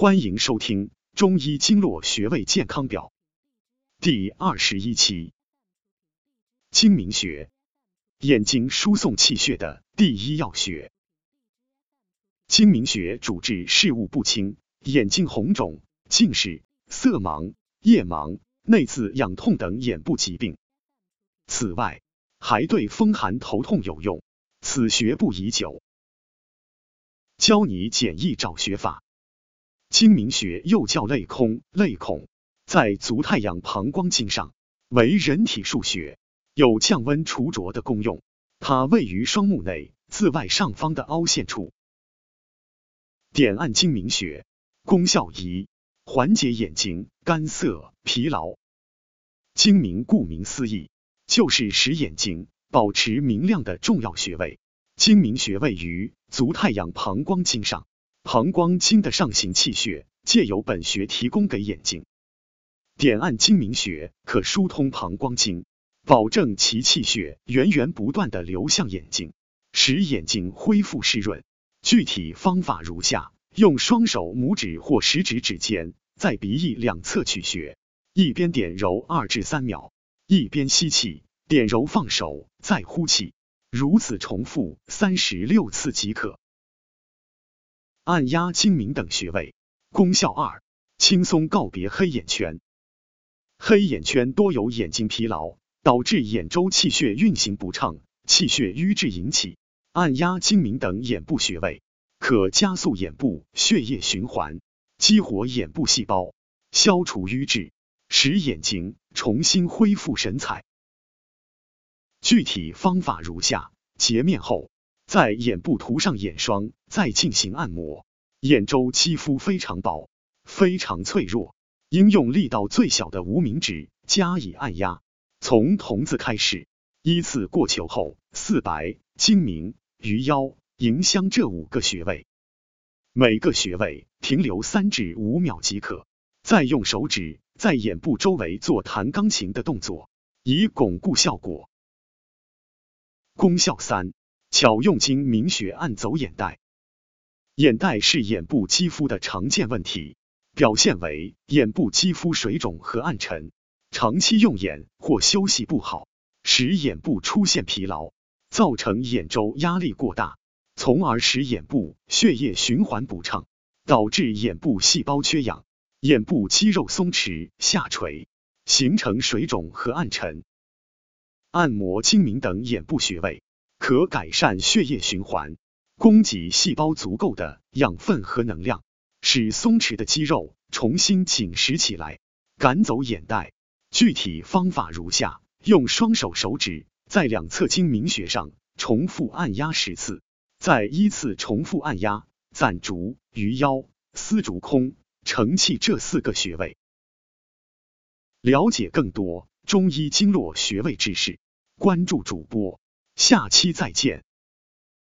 欢迎收听《中医经络穴位健康表》第二十一期。睛明穴，眼睛输送气血的第一要穴。睛明穴主治视物不清、眼睛红肿、近视、色盲、夜盲、内眦痒痛等眼部疾病。此外，还对风寒头痛有用。此穴不宜久。教你简易找穴法。睛明穴又叫泪空、泪孔，在足太阳膀胱经上，为人体腧穴，有降温除浊的功用。它位于双目内自外上方的凹陷处。点按睛明穴，功效一：缓解眼睛干涩、疲劳。睛明顾名思义，就是使眼睛保持明亮的重要穴位。睛明穴位于足太阳膀胱经上。膀胱经的上行气血借由本穴提供给眼睛，点按睛明穴可疏通膀胱经，保证其气血源源不断的流向眼睛，使眼睛恢复湿润。具体方法如下：用双手拇指或食指指尖在鼻翼两侧取穴，一边点揉二至三秒，一边吸气，点揉放手，再呼气，如此重复三十六次即可。按压睛明等穴位，功效二：轻松告别黑眼圈。黑眼圈多由眼睛疲劳导致眼周气血运行不畅、气血瘀滞引起。按压睛明等眼部穴位，可加速眼部血液循环，激活眼部细胞，消除瘀滞，使眼睛重新恢复神采。具体方法如下：洁面后。在眼部涂上眼霜，再进行按摩。眼周肌肤非常薄，非常脆弱，应用力道最小的无名指加以按压。从瞳子开始，依次过球后、四白、睛明、鱼腰、迎香这五个穴位，每个穴位停留三至五秒即可。再用手指在眼部周围做弹钢琴的动作，以巩固效果。功效三。巧用睛明穴按走眼袋，眼袋是眼部肌肤的常见问题，表现为眼部肌肤水肿和暗沉，长期用眼或休息不好，使眼部出现疲劳，造成眼周压力过大，从而使眼部血液循环不畅，导致眼部细胞缺氧，眼部肌肉松弛下垂，形成水肿和暗沉。按摩睛明等眼部穴位。可改善血液循环，供给细胞足够的养分和能量，使松弛的肌肉重新紧实起来，赶走眼袋。具体方法如下：用双手手指在两侧睛明穴上重复按压十次，再依次重复按压攒竹、鱼腰、丝竹空、承气这四个穴位。了解更多中医经络穴位知识，关注主播。下期再见。